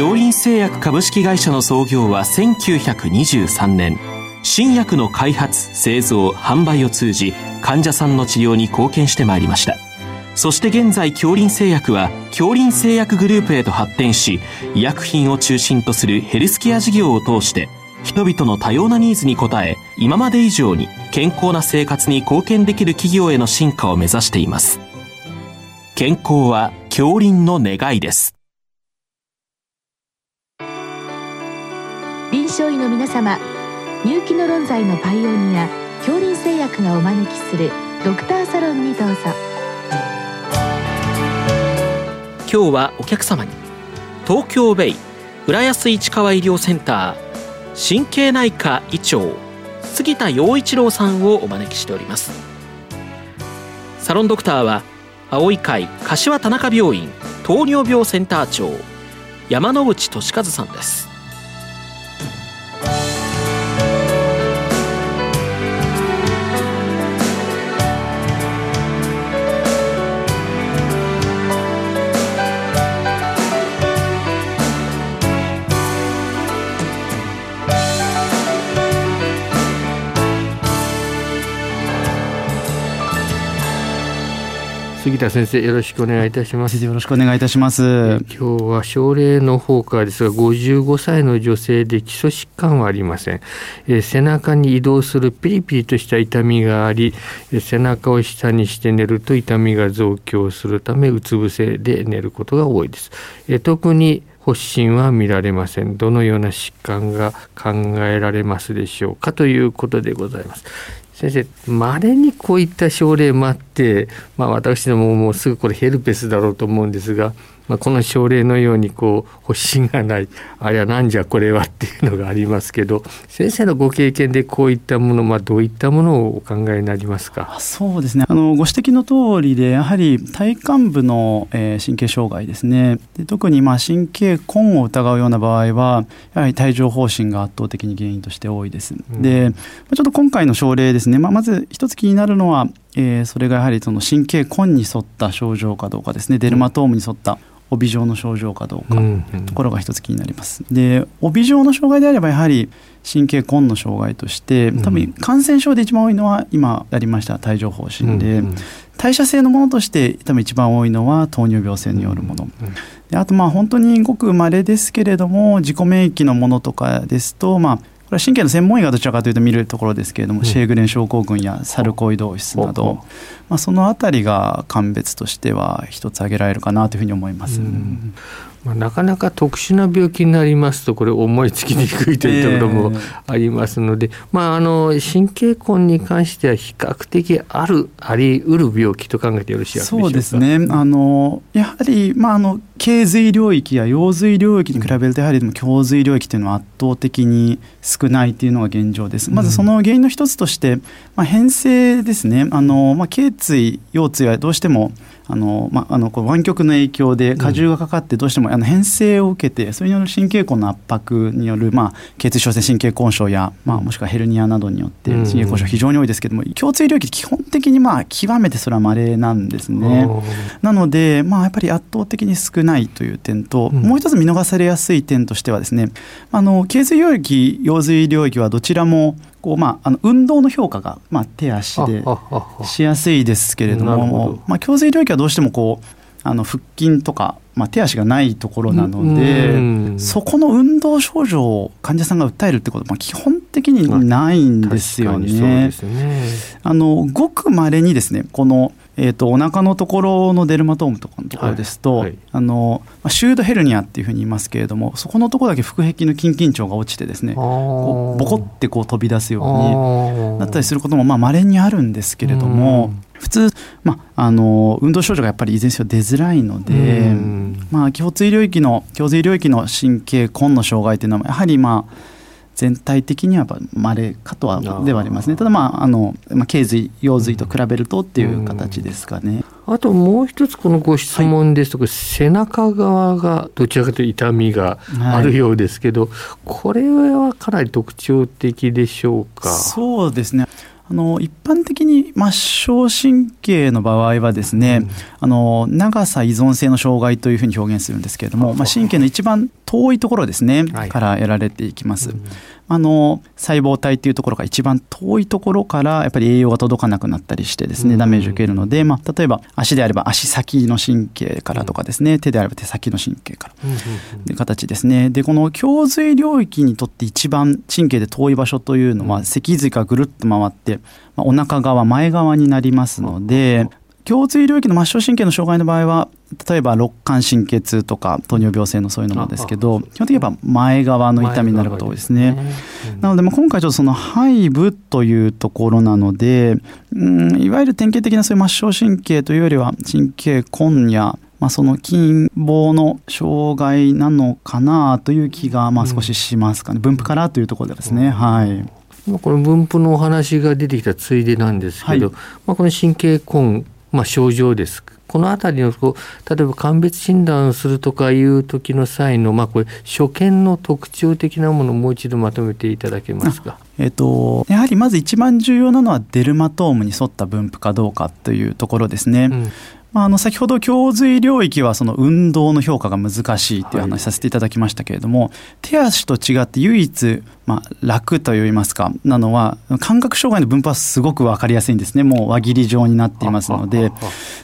京林製薬株式会社の創業は1923年。新薬の開発製造販売を通じ患者さんの治療に貢献してまいりました。そして現在京林製薬は京林製薬グループへと発展し医薬品を中心とするヘルスケア事業を通して人々の多様なニーズに応え今まで以上に健康な生活に貢献できる企業への進化を目指しています。健康は京林の願いです。臨床医の皆様入気の論剤のパイオニア京林製薬がお招きするドクターサロンにどうぞ。今日はお客様に東京ベイ浦安市川医療センター神経内科医長杉田陽一郎さんをお招きしております。サロンドクターは青い会柏田中病院糖尿病センター長山内俊和さんです。杉田先生よろしくお願いいたします。よろしくお願いいたします。今日は症例の方からですが55歳の女性で基礎疾患はありません、え背中に移動するピリピリとした痛みがあり、え背中を下にして寝ると痛みが増強するためうつ伏せで寝ることが多いです、え特に発疹は見られません。どのような疾患が考えられますでしょうかということでございます先生まれにこういった症例もあって、まあ、私どももうすぐこれヘルペスだろうと思うんですがまあ、この症例のようにこう発疹がないあれはなんじゃこれはっていうのがありますけど先生のご経験でこういったもの、まあ、どういったものをお考えになりますか？そうですね。あのご指摘の通りでやはり体幹部の、えー、神経障害ですね。で特にまあ神経根を疑うような場合はやはり帯状疱疹が圧倒的に原因として多いです。うん、でちょっと今回の症例ですね、まあ、まず一つ気になるのはえー、それがやはりその神経根に沿った症状かどうかですね。デルマトームに沿った帯状の症状かどうか。ところが一つ気になります。で帯状の障害であればやはり神経根の障害として多分感染症で一番多いのは今やりました帯状疱疹で、代謝性のものとして多分一番多いのは糖尿病性によるもの、であとまあ本当にごく稀ですけれども自己免疫のものとかですとまあこれは神経の専門医がどちらかというと見るところですけれども、うん、シェーグレン症候群やサルコイド質など、まあ、そのあたりが鑑別としては一つ挙げられるかなというふうに思います。うんまあ、なかなか特殊な病気になりますとこれ思いつきにくいというところも ありますので、えー、まあ、あの神経根に関しては比較的あるありうる病気と考えてよろしいそうですね。あのやはり、まあ、あの頸髄領域や腰髄領域に比べるとやはりでも胸髄領域というのは圧倒的に少ないというのが現状です。まずその原因の一つとして、まあ、変性ですね。あの、まあ、頸椎腰椎はどうしてもあの、まあ、あのこう湾曲の影響で荷重がかかってどうしても、あの変性を受けてそれによる神経根の圧迫による、まあ、頸椎小性神経根症や、まあ、もしくはヘルニアなどによって神経根症非常に多いですけども胸椎領域基本的にまあ極めてそれは稀なんですね。なので、まあ、やっぱり圧倒的に少ないという点と、もう一つ見逃されやすい点としてはですねあの頸椎領域腰髄領域はどちらもこうまあ、あの運動の評価が、まあ、手足でしやすいですけれどもまあ、胸髄領域はどうしてもこうあの腹筋とか、まあ、手足がないところなのでそこの運動症状を患者さんが訴えるってことは、まあ、基本的にないんですよね。ね。あのごくまれにですねこのえーと、お腹のところのデルマトームとかのところですと、はいはい、あのシュードヘルニアっていうふうに言いますけれどもそこのところだけ腹壁の筋緊張が落ちてですねこうボコってこう飛び出すようになったりすることもまれにあるんですけれども。普通、まあ、あの運動症状がやっぱりいずれにせよ出づらいので、まあ、胸椎領域の胸髄領域の神経根の障害というのはやはりまあ全体的にはまれかとはではありますね。ただまああの、まあ、頸髄腰髄と比べるとっていう形ですかね、あともう一つこのご質問ですと、はい、背中側がどちらかというと痛みがあるようですけど、はい、これはかなり特徴的でしょうか？そうですねあの一般的に末梢神経の場合はですね、うん、あの長さ依存性の障害というふうに表現するんですけれども、まあ、神経の一番遠いところですね、はい、から得られていきます。うんあの細胞体っていうところが一番遠いところからやっぱり栄養が届かなくなったりしてですねダメージを受けるので、まあ、例えば足であれば足先の神経からとかですね手であれば手先の神経から。という形ですね。でこの胸髄領域にとって一番神経で遠い場所というのは脊髄がぐるっと回って、まあ、お腹側前側になりますので胸椎領域の末梢神経の障害の場合は例えば肋間神経痛とか糖尿病性のそういうのもですけど基本的には前側の痛みになることが多いですね。ねうん、なので今回ちょっとその背部というところなので、うん、いわゆる典型的なそういう末梢神経というよりは神経根やまあ、その筋棒の障害なのかなという気がまあ少ししますかね、分布からというところでですね。はい、この分布のお話が出てきたついでなんですけど、はい、まあ、この神経根まあ、症状です。この辺りのこう例えば鑑別診断するとかいう時の際の、まあ、これ所見の特徴的なものをもう一度まとめていただけますか？えーと、やはりまず一番重要なのはデルマトームに沿った分布かどうかというところですね。うんまあ、あの先ほど胸髄領域はその運動の評価が難しいという話させていただきましたけれども、はい、手足と違って唯一、まあ、楽といいますかなのは感覚障害の分布はすごく分かりやすいんですね。もう輪切り状になっていますので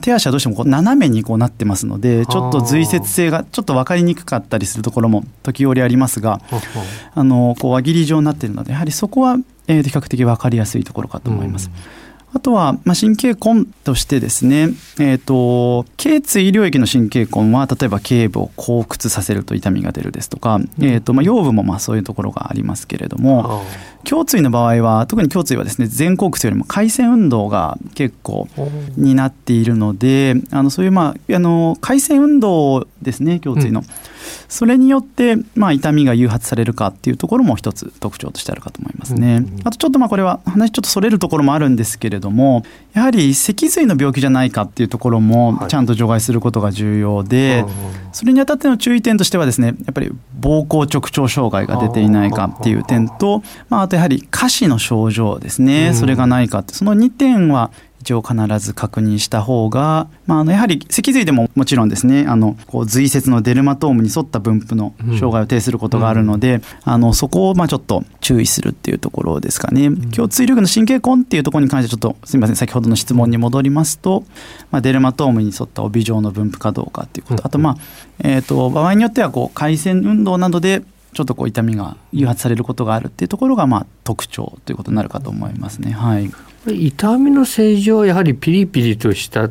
手足はどうしてもこう斜めにこうなってますのでちょっと随節性がちょっと分かりにくかったりするところも時折ありますがあのこう輪切り状になっているのでやはりそこは、えー、比較的分かりやすいところかと思います。うんあとは、まあ、神経根としてですね、えーと、頸椎領域の神経根は例えば頸部を後屈させると痛みが出るですとか、うん、えーとまあ、腰部もまあそういうところがありますけれども胸椎の場合は特に胸椎はですね前後屈よりも回線運動が結構になっているのであのそういう、まあ、あの回線運動ですね胸椎の。うんそれによって、まあ、痛みが誘発されるかっていうところも一つ特徴としてあるかと思いますね。あとちょっとまあこれは話ちょっとそれるところもあるんですけれどもやはり脊髄の病気じゃないかっていうところもちゃんと除外することが重要で、それにあたっての注意点としてはですねやっぱり膀胱直腸障害が出ていないかっていう点と、まあ、あとやはり下肢の症状ですね。それがないかってその2点は一応必ず確認した方が、まあ、あのやはり脊髄でももちろんですねあのこう髄節のデルマトームに沿った分布の障害を呈することがあるので、うん、あのそこをまあちょっと注意するっていうところですかね。うん、胸椎力の神経根っていうところに関してちょっとすみません。先ほどの質問に戻りますと、まあ、デルマトームに沿った帯状の分布かどうかっていうこと、あとまあ、えー、と場合によってはこう回線運動などでちょっとこう痛みが誘発されることがあるっていうところがまあ特徴ということになるかと思いますね。はい、痛みの正常はやはりピリピリとした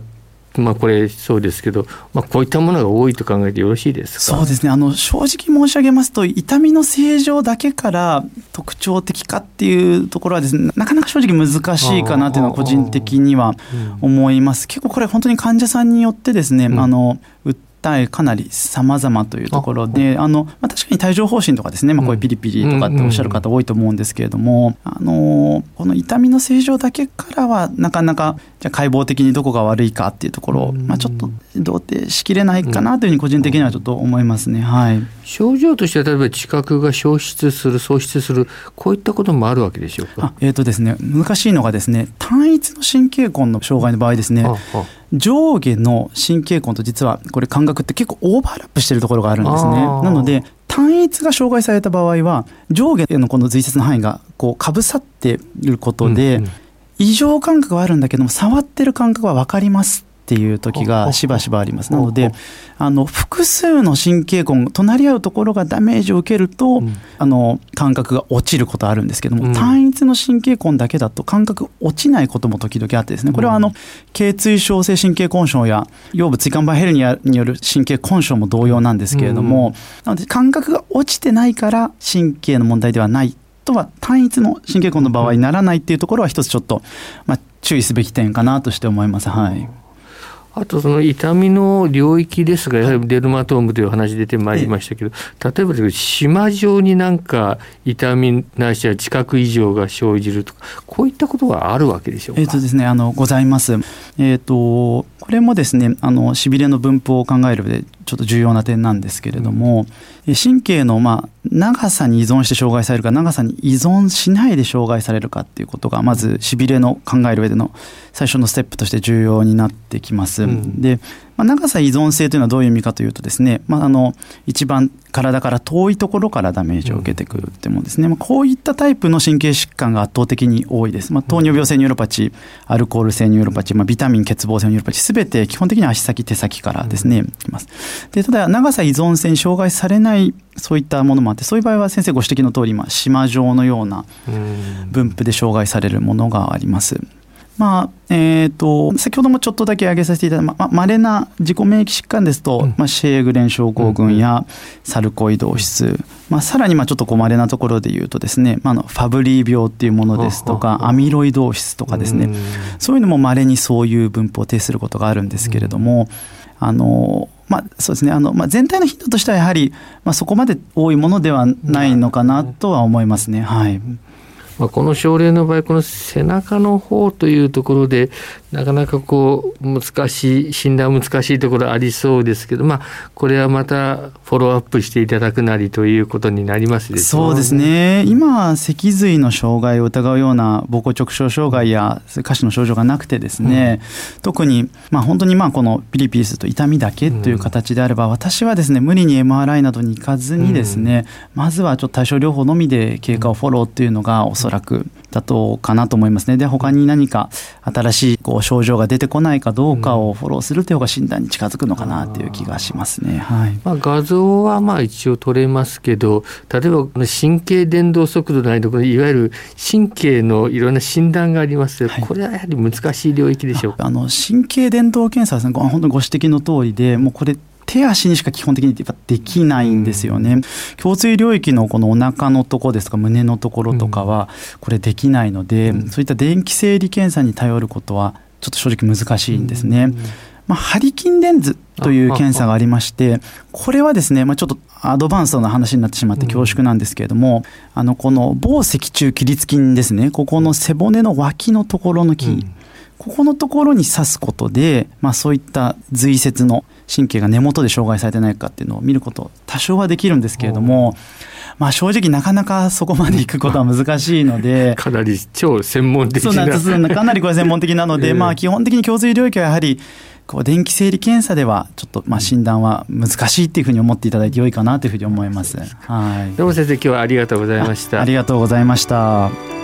まあ、これそうですけど、まあ、こういったものが多いと考えてよろしいですか？そうですね。あの正直申し上げますと痛みの正常だけから特徴的かっていうところはですねなかなか正直難しいかなというのは個人的には思います。結構これ本当に患者さんによってですね、うん、あのえかなり様々というところであの、まあ、確かに帯状疱疹とかですね、まあ、こういうピリピリとかっておっしゃる方多いと思うんですけれども、あのこの痛みの正常だけからはなかなかじゃ解剖的にどこが悪いかっていうところを、まあ、ちょっと同定しきれないかなというふうに個人的にはちょっと思いますね。はい、症状としては例えば知覚が消失する喪失するこういったこともあるわけでしょうか？えっ、ー、とですね難しいのがですね単一の神経根の障害の場合ですね。上下の神経根と実はこれ感覚って結構オーバーラップしてるところがあるんですね。なので単一が障害された場合は上下のこの髄節の範囲がこうかぶさっていることで、異常感覚はあるんだけども触ってる感覚は分かりますっていう時がしばしばあります。なので、あの、複数の神経根、隣り合うところがダメージを受けると、うん、あの、感覚が落ちることあるんですけども、うん、単一の神経根だけだと感覚落ちないことも時々あってですね、これはあの、頸椎小性神経根症や腰部椎間板ヘルニアによる神経根症も同様なんですけれども、うん、なので感覚が落ちてないから神経の問題ではないとは単一の神経根の場合にならないっていうところは一つちょっと、まあ、注意すべき点かなとして思います。はい。あとその痛みの領域ですが、やはりデルマトームという話出てまいりましたけど、例えば島状になんか痛みないしは知覚異常が生じるとか、こういったことがあるわけでしょうか？えっ、とですね、あのございます。えっ、ー、とこれもですね、あのしびれの分布を考える上でちょっと重要な点なんですけれども、うん、神経のまあ長さに依存して障害されるか長さに依存しないで障害されるかっていうことがまずしびれの考える上での最初のステップとして重要になってきます。うん、で、まあ、長さ依存性というのはどういう意味かというとですね、まあ、あの一番体から遠いところからダメージを受けてくるってもんですね、まあ、こういったタイプの神経疾患が圧倒的に多いです、まあ、糖尿病性ニューロパチアルコール性ニューロパチー、まあ、ビタミン欠乏性ニューロパチーすべて基本的に足先手先からですね、きます。でただ長さ依存性に障害されないそういったものもあってそういう場合は先生ご指摘の通り今島状のような分布で障害されるものがあります。まあえーと、先ほどもちょっとだけ挙げさせていただいたまれな自己免疫疾患ですと、うん、まあ、シェーグレン症候群やサルコイドーシス、うん、まあ、さらにまあちょっとまれなところで言うとですね、まあ、のファブリー病っていうものですとかアミロイドーシスとかですね、うん、そういうのもまれにそういう分布を呈することがあるんですけれども、あのまあ、そうですね。あの、まあ、全体の頻度としてはやはり、まあ、そこまで多いものではないのかなとは思いますね。はいまあ、この症例の場合この背中の方というところでなかなかこう難しい診断難しいところありそうですけど、まあ、これはまたフォローアップしていただくなりということになりますでしょう、ね、そうですね。今脊髄の障害を疑うような膀胱直腸障害や下肢の症状がなくてですね、うん、特に、まあ、本当にまあこのピリピリすると痛みだけという形であれば、うん、私はですね無理に MRI などに行かずにですね、うん、まずはちょっと対症療法のみで経過をフォローっていうのがおそらくだとかなと思いますね。で他に何か新しいこう症状が出てこないかどうかをフォローするという方が診断に近づくのかなという気がしますね。はい、まあ、画像はまあ一応取れますけど例えば神経伝導速度ないところいわゆる神経のいろんな診断がありますはい、これはやはり難しい領域でしょうか？あの神経伝導検査は、ね、本当にご指摘の通りでもうこれ手足にしか基本的にやっぱできないんですよね。胸椎領域のこのお腹のところですとか胸のところとかはこれできないので、そういった電気生理検査に頼ることはちょっと正直難しいんですね。まあ、ハリキンレンズという検査がありまして、これはですね、まあ、ちょっとアドバンストな話になってしまって恐縮なんですけれども、あのこの某脊柱起立筋ですね、ここの背骨の脇のところの筋、ここのところに刺すことで、まあ、そういった髄節の神経が根元で障害されてないかっていうのを見ること多少はできるんですけれども、まあ、正直なかなかそこまで行くことは難しいので かなり超専門的なそうなんですかなりこれ専門的なので、えー、まあ、基本的に胸椎領域はやはりこう電気生理検査ではちょっとまあ診断は難しいっていうふうに思っていただいて良いかなというふうに思います。はい。どうも先生今日はありがとうございました。ありがとうございました。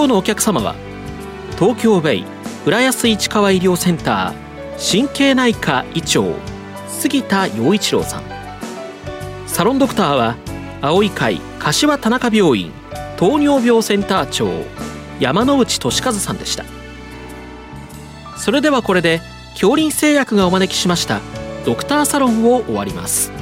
今日のお客様は東京ベイ浦安市川医療センター神経内科医長杉田陽一郎さん。サロンドクターは青い会柏田中病院糖尿病センター長山内俊和さんでした。それではこれで恐林製薬がお招きしましたドクターサロンを終わります。